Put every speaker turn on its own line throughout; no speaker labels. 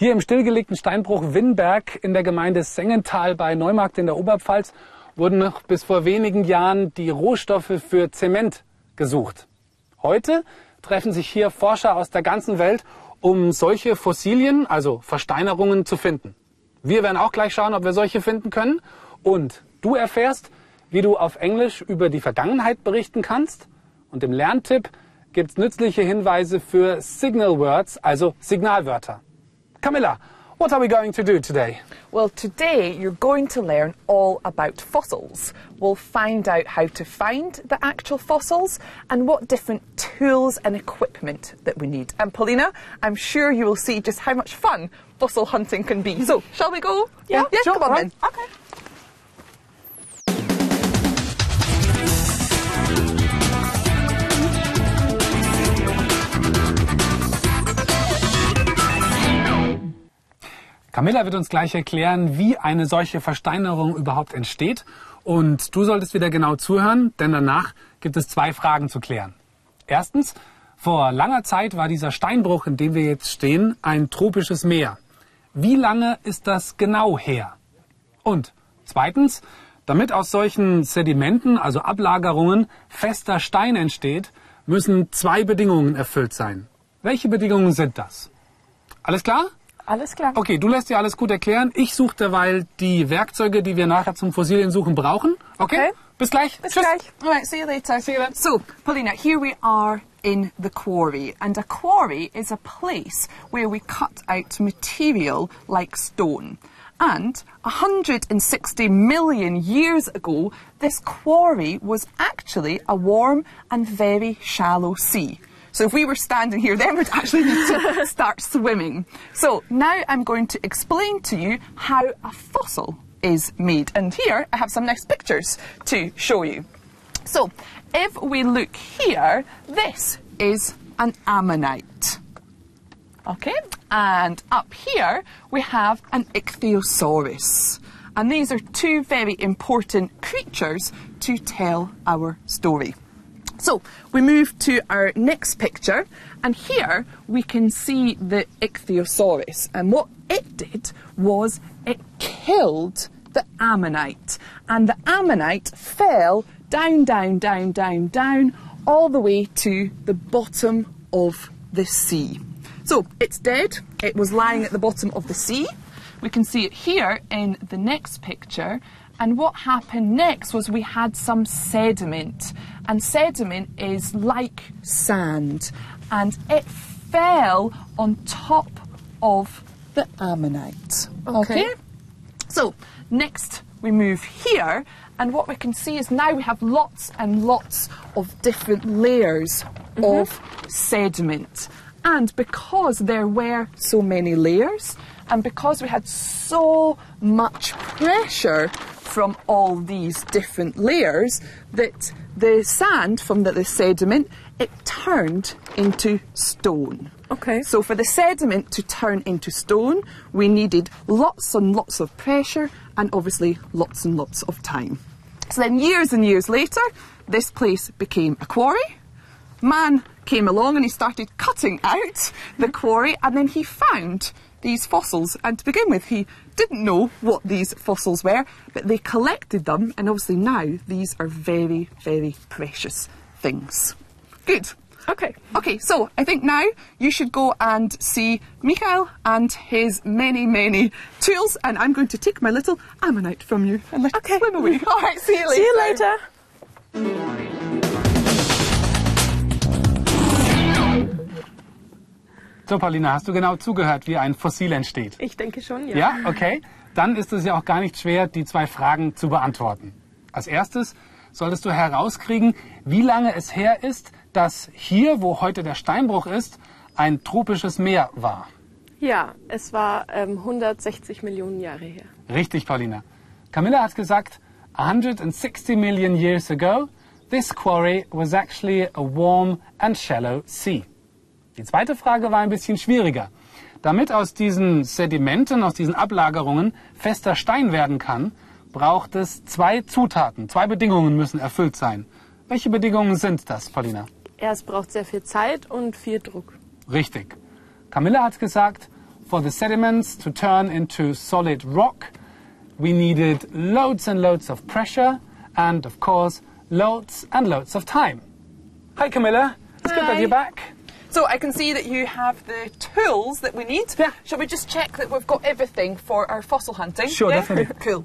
Hier im stillgelegten Steinbruch Winnberg in der Gemeinde Sengenthal bei Neumarkt in der Oberpfalz wurden noch bis vor wenigen Jahren die Rohstoffe für Zement gesucht. Heute treffen sich hier Forscher aus der ganzen Welt, um solche Fossilien, also Versteinerungen, zu finden. Wir werden auch gleich schauen, ob wir solche finden können. Und du erfährst, wie du auf Englisch über die Vergangenheit berichten kannst. Und im Lerntipp gibt's nützliche Hinweise für Signal Words, also Signalwörter. Camilla, what are we going to do today?
Well, today you're going to learn all about fossils. We'll find out how to find the actual fossils and what different tools and equipment that we need. And Paulina, I'm sure you will see just how much fun fossil hunting can be. So, shall we go?
Yeah,
yeah
sure,
come on
right.
then. Okay.
Camilla wird uns gleich erklären, wie eine solche Versteinerung überhaupt entsteht. Und du solltest wieder genau zuhören, denn danach gibt es zwei Fragen zu klären. Erstens, vor langer Zeit war dieser Steinbruch, in dem wir jetzt stehen, ein tropisches Meer. Wie lange ist das genau her? Und zweitens, damit aus solchen Sedimenten, also Ablagerungen, fester Stein entsteht, müssen zwei Bedingungen erfüllt sein. Welche Bedingungen sind das? Alles klar?
Alles klar.
Okay, du lässt dir alles gut erklären. Ich suche derweil die Werkzeuge, die wir nachher zum Fossiliensuchen brauchen. Okay?
Okay.
Bis gleich.
Bis
Tschüss.
gleich. All right, see you later.
See you then.
So, Paulina, here we are in the quarry, and a quarry is a place where we cut out material like stone. And 160 million years ago, this quarry was actually a warm and very shallow sea. So if we were standing here, then we'd actually need to start swimming. So now I'm going to explain to you how a fossil is made. And here I have some nice pictures to show you. So if we look here, this is an ammonite. Okay, and up here we have an ichthyosaurus. And these are two very important creatures to tell our story. So we move to our next picture, and here we can see the ichthyosaurus. And what it did was it killed the ammonite, and the ammonite fell down, down, down, down, down, all the way to the bottom of the sea. So it's dead. It was lying at the bottom of the sea. We can see it here in the next picture. And what happened next was we had some sediment. And sediment is like sand. And it fell on top of the ammonite.
Okay.
So next we move here, and what we can see is now we have lots and lots of different layers mm-hmm. of sediment. And because there were so many layers, and because we had so much pressure from all these different layers, that the sand from the, the sediment it turned into stone.
Okay.
So for the sediment to turn into stone, we needed lots and lots of pressure and obviously lots and lots of time. So then years and years later, this place became a quarry. Man came along and he started cutting out the quarry and then he found these fossils. And to begin with, he didn't know what these fossils were, but they collected them and obviously now these are very, very precious things. Good.
Okay.
Okay, so I think now you should go and see Mikhail and his many, many tools, and I'm going to take my little ammonite from you and let
Okay.
it swim away. All right, see you later.
See you later.
So, Paulina, hast du genau zugehört, wie ein Fossil entsteht?
Ich denke schon, ja.
Ja, okay. Dann ist es ja auch gar nicht schwer, die zwei Fragen zu beantworten. Als erstes solltest du herauskriegen, wie lange es her ist, dass hier, wo heute der Steinbruch ist, ein tropisches Meer war.
Ja, es war ähm, 160 Millionen Jahre her.
Richtig, Paulina. Camilla hat gesagt, 160 million years ago, this quarry was actually a warm and shallow sea. Die zweite Frage war ein bisschen schwieriger. Damit aus diesen Sedimenten, aus diesen Ablagerungen fester Stein werden kann, braucht es zwei Zutaten. Zwei Bedingungen müssen erfüllt sein. Welche Bedingungen sind das, Paulina?
Ja, es braucht sehr viel Zeit und viel Druck.
Richtig. Camilla hat gesagt, for the sediments to turn into solid rock, we needed loads and loads of pressure and, of course, loads and loads of time. Hi, Camilla. It's good that
Hi.
you're back.
So I can see that you have the tools that we need.
Yeah.
Shall we just check that we've got everything for our fossil hunting?
Sure,
Yeah?
definitely.
Cool.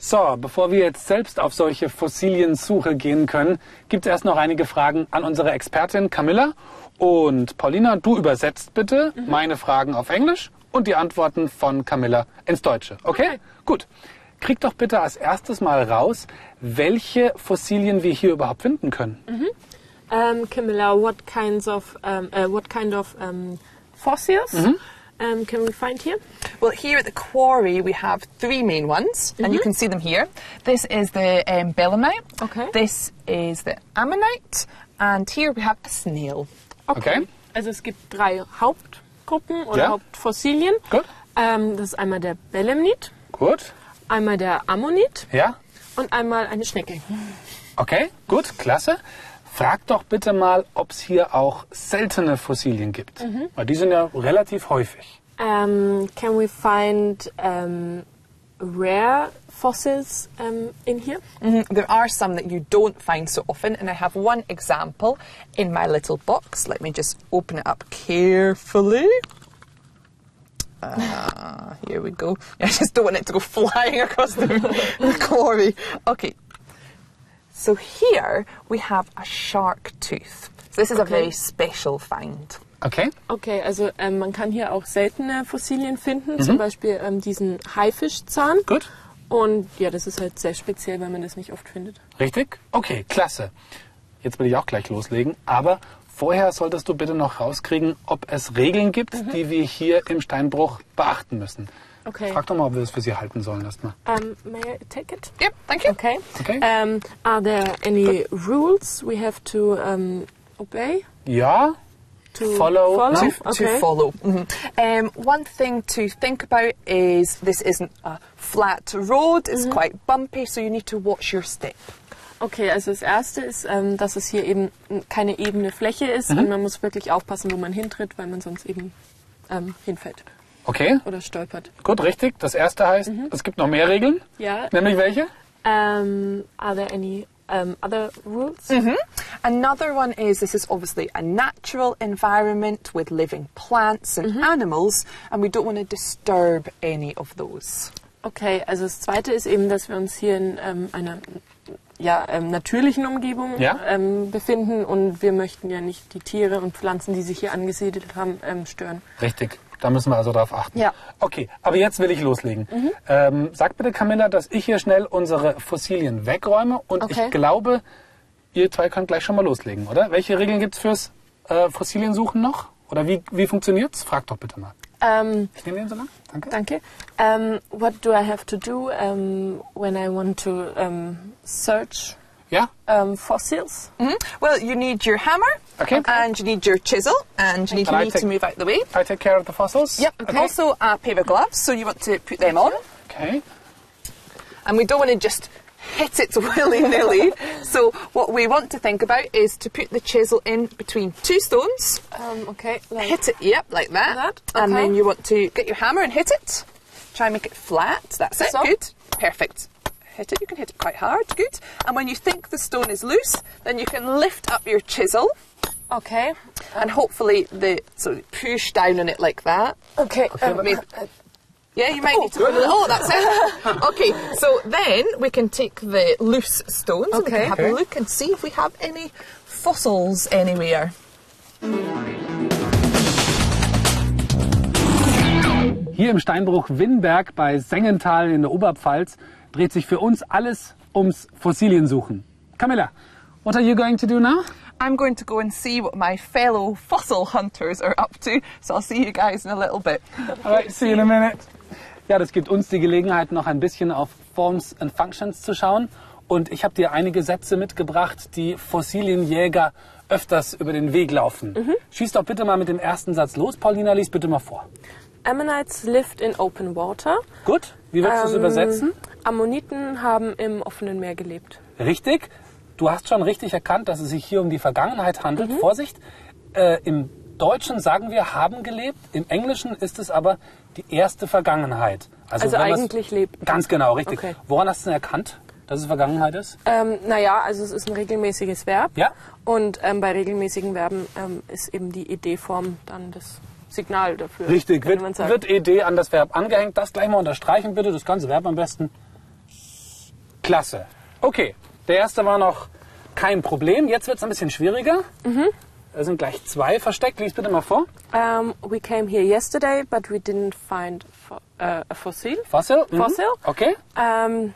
So, bevor wir jetzt selbst auf solche Fossiliensuche gehen können, gibt es erst noch einige Fragen an unsere Expertin Camilla. Und Paulina, du übersetzt bitte meine Fragen auf Englisch und die Antworten von Camilla ins Deutsche. Okay? Gut. Krieg doch bitte als erstes mal raus, welche Fossilien wir hier überhaupt finden können.
Um, Camilla, what kinds of um, uh, what kind of um, fossils um, can we find here?
Well, here at the quarry we have three main ones, and you can see them here. This is the um, belemnite.
Okay.
This is the ammonite, and here we have a snail.
Okay.
Also es gibt drei Hauptgruppen oder
Ja.
Hauptfossilien.
Gut.
Ähm, das ist einmal der Belemnit,
Gut.
einmal der Ammonit
Ja?
und einmal eine Schnecke.
Okay, gut, klasse. Frag doch bitte mal, ob es hier auch seltene Fossilien gibt. Weil die sind ja relativ häufig.
Um, can we find um, rare fossils um, in here?
Mhm, There are some that you don't find so often, and I have one example in my little box. Let me just open it up carefully. Ah, here we go. I just don't want it to go flying across the, the quarry. Okay. So here we have a shark tooth. So this is a very special find.
Okay?
Okay, also ähm, man kann hier auch seltene Fossilien finden, zum Beispiel ähm, diesen Haifischzahn.
Gut.
Und ja, das ist halt sehr speziell, weil man das nicht oft findet.
Richtig? Okay, klasse. Jetzt will ich auch gleich loslegen, aber vorher solltest du bitte noch rauskriegen, ob es Regeln gibt, die wir hier im Steinbruch beachten müssen.
Okay.
Frag doch mal, ob wir es für sie halten sollen erstmal.
Um, may I take it?
Yep, thank you.
Okay.
Okay.
Um, are there any rules we have to um, obey?
Ja,
To
Follow.
follow?
To-
to
okay.
follow. Mhm. Um, one thing to think about is this isn't a flat road, it's quite bumpy, so you need to watch your step.
Okay, also das erste ist, ähm, dass es hier eben keine ebene Fläche ist
Mhm.
und man muss wirklich aufpassen, wo man hintritt, weil man sonst eben ähm, hinfällt
okay,
oder stolpert.
gut, richtig. Das erste heißt, es gibt noch mehr Regeln.
Ja.
Nämlich welche?
Um, are there any um, other rules?
Another one is this is obviously a natural environment with living plants and animals, and we don't want to disturb any of those.
Okay, also das zweite ist eben, dass wir uns hier in ähm, einer ja, ähm, natürlichen Umgebung
Ja.
ähm, befinden und wir möchten ja nicht die Tiere und Pflanzen, die sich hier angesiedelt haben, ähm, stören.
Richtig. Da müssen wir also drauf achten.
Ja.
Okay, aber jetzt will ich loslegen. Ähm, sag bitte, Camilla, dass ich hier schnell unsere Fossilien wegräume und
Okay.
ich glaube, ihr zwei könnt gleich schon mal loslegen, oder? Welche Regeln gibt's fürs äh, Fossiliensuchen noch? Oder wie, wie funktioniert's? Frag doch bitte mal.
Ähm,
Ich nehme den so lang. Danke.
danke. Um, what do I have to do um, when I want to um, search
Ja?
um, fossils?
Mhm. Well, you need your hammer,
Okay.
and you need your chisel, and you need
And I
me to move out the way.
I take care of the fossils.
Yep.
Okay.
Also, a pair of gloves, so you want to put them on.
Okay.
and we don't want to just hit it willy nilly. so what we want to think about is to put the chisel in between two stones,
Um, okay, like,
hit it, yep, like that,
That, Okay.
and then you want to get your hammer and hit it. Try and make it flat. That's it.
So?
Good. Perfect. Hit it. You can hit it quite hard. Good. And when you think the stone is loose, then you can lift up your chisel
okay,
and hopefully the so push down on it like that.
okay. um,
Maybe- Yeah, you might need to. Oh, that's it. okay, so then we can take the loose stones and we
Okay.
can have
Okay.
a look and see if we have any fossils anywhere.
Hier im Steinbruch Winberg bei Sengenthal in der Oberpfalz dreht sich für uns alles ums Fossiliensuchen. Camilla, what are you going to do now?
I'm going to go and see what my fellow fossil hunters are up to, so I'll see you guys in a little bit.
Alright, see you in a minute. Ja, das gibt uns die Gelegenheit, noch ein bisschen auf Forms and Functions zu schauen. Und ich habe dir einige Sätze mitgebracht, die Fossilienjäger öfters über den Weg laufen. Schieß doch bitte mal mit dem ersten Satz los. Paulina, lies bitte mal vor.
Ammonites lived in open water.
Gut. Wie würdest du es
Ähm,
übersetzen?
Ammoniten haben im offenen Meer gelebt.
Richtig. Du hast schon richtig erkannt, dass es sich hier um die Vergangenheit handelt.
Mhm.
Vorsicht. Äh, Im Deutschen sagen wir haben gelebt. Im Englischen ist es aber die erste Vergangenheit.
Also
man's-
eigentlich lebten.
Ganz genau, richtig.
Okay.
Woran hast du denn erkannt, dass es Vergangenheit ist?
Ähm, naja, also es ist ein regelmäßiges Verb.
Ja.
Und ähm, bei regelmäßigen Verben ähm, ist eben die Ed-Form dann das Signal dafür.
Richtig, wird, wird ED an das Verb angehängt. Das gleich mal unterstreichen bitte, das ganze Verb am besten. Klasse. Okay, der erste war noch kein Problem. Jetzt wird es ein bisschen schwieriger.
Mhm.
Da sind gleich zwei versteckt. Lies bitte mal vor.
Um, we came here yesterday, but we didn't find fo uh, a fossil.
Fossil. Mhm.
Fossil.
Okay.
Ähm,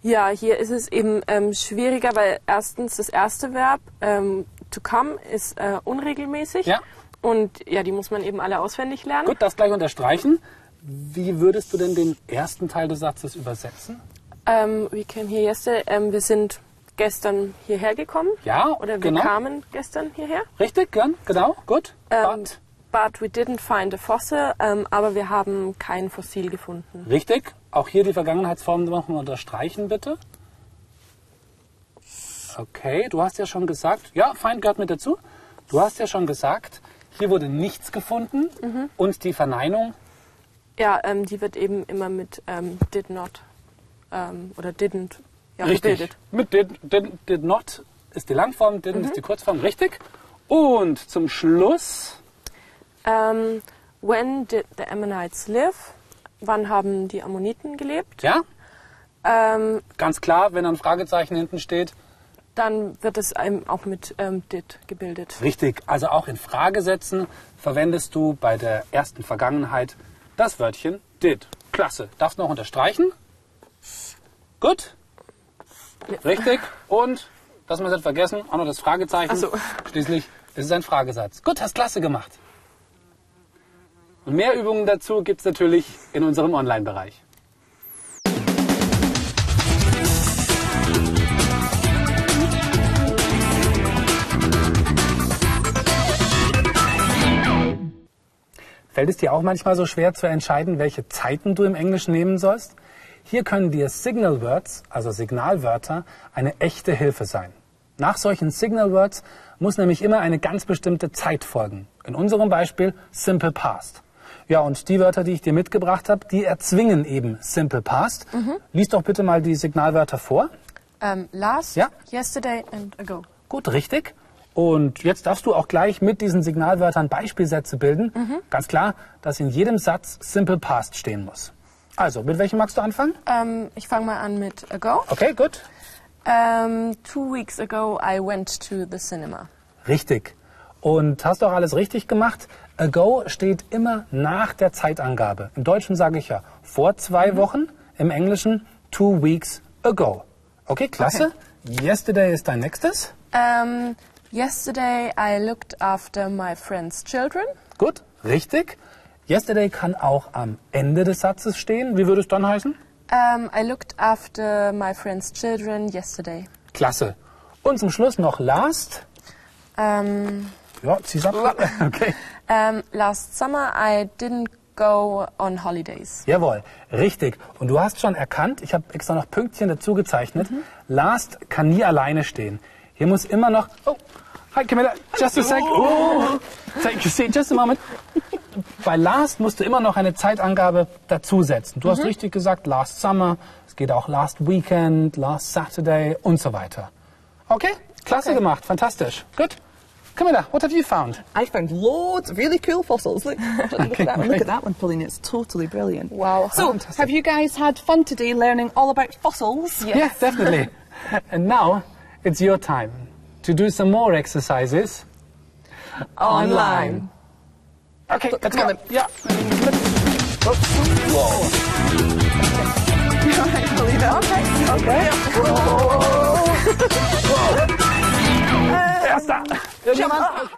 ja, hier ist es eben ähm, schwieriger, weil erstens das erste Verb ähm, to come ist äh, unregelmäßig.
Ja.
Und ja, die muss man eben alle auswendig lernen.
Gut, das gleich unterstreichen. Wie würdest du denn den ersten Teil des Satzes übersetzen?
Ähm, we came here yesterday. Ähm, wir sind gestern hierher gekommen.
Ja,
Oder wir
genau.
kamen gestern hierher.
Richtig, gern, genau, gut.
Ähm,
But.
but we didn't find a fossil. Aber wir haben kein Fossil gefunden.
Richtig. Auch hier die Vergangenheitsform nochmal unterstreichen, bitte. Okay, du hast ja schon gesagt, ja, Feind gehört mit dazu. Du hast ja schon gesagt, hier wurde nichts gefunden
Mhm.
und die Verneinung,
Ja, ähm, die wird eben immer mit ähm, did not ähm, oder didn't ja,
richtig.
gebildet.
Mit did, did, did not ist die Langform, didn't
Mhm.
ist die Kurzform, richtig. Und zum Schluss,
Ähm, when did the Ammonites live? Wann haben die Ammoniten gelebt?
ja,
Ähm,
ganz klar, wenn ein Fragezeichen hinten steht,
dann wird es auch mit ähm, did gebildet.
Richtig, also auch in Fragesätzen verwendest du bei der ersten Vergangenheit das Wörtchen did. Klasse. Darfst du noch unterstreichen? Gut. Richtig. Und, das wir nicht vergessen, auch noch das Fragezeichen.
Ach so.
Schließlich ist es ein Fragesatz. Gut, hast klasse gemacht. Und mehr Übungen dazu gibt es natürlich in unserem Online-Bereich. Fällt es dir auch manchmal so schwer zu entscheiden, welche Zeiten du im Englischen nehmen sollst? Hier können dir Signal Words, also Signalwörter, eine echte Hilfe sein. Nach solchen Signal Words muss nämlich immer eine ganz bestimmte Zeit folgen. In unserem Beispiel Simple Past. Ja, und die Wörter, die ich dir mitgebracht habe, die erzwingen eben Simple Past. Lies doch bitte mal die Signalwörter vor.
Ähm, last,
Ja.
yesterday and ago.
Gut, richtig. Und jetzt darfst du auch gleich mit diesen Signalwörtern Beispielsätze bilden. Ganz klar, dass in jedem Satz Simple Past stehen muss. Also, mit welchem magst du anfangen?
Ähm, ich fange mal an mit ago.
Okay, gut.
Ähm, two weeks ago I went to the cinema.
Richtig. Und hast auch alles richtig gemacht. Ago steht immer nach der Zeitangabe. Im Deutschen sage ich ja vor zwei Wochen, im Englischen two weeks ago. Okay, klasse. Yesterday ist dein nächstes.
Ähm, yesterday I looked after my friend's children.
Gut, richtig. Yesterday kann auch am Ende des Satzes stehen. Wie würde es dann heißen?
Ähm, I looked after my friend's children yesterday.
Klasse. Und zum Schluss noch last.
Ähm,
Ja, zieh's ab. Okay.
ähm, last summer I didn't go on holidays.
Jawohl, richtig. Und du hast schon erkannt, ich habe extra noch Pünktchen dazu gezeichnet. Last kann nie alleine stehen. Hier muss immer noch. Oh, hi Camilla, just a sec. Oh, take a seat, just a moment. Bei last musst du immer noch eine Zeitangabe dazusetzen. Du hast richtig gesagt, last summer. Es geht auch last weekend, last Saturday und so weiter. Okay, klasse
Okay.
gemacht, fantastisch. Gut. Camilla, what have you found?
I found loads of really cool fossils. Look, look
Okay,
at that one. Look at that one, Pauline. It's totally brilliant.
Wow.
So,
Fantastic.
have you guys had fun today learning all about fossils?
Yeah, definitely. and now it's your time to do some more exercises
Online.
Okay,
Look,
let's
come
go.
on then.
Yeah.
Pauline, okay.
Erster.
Come on.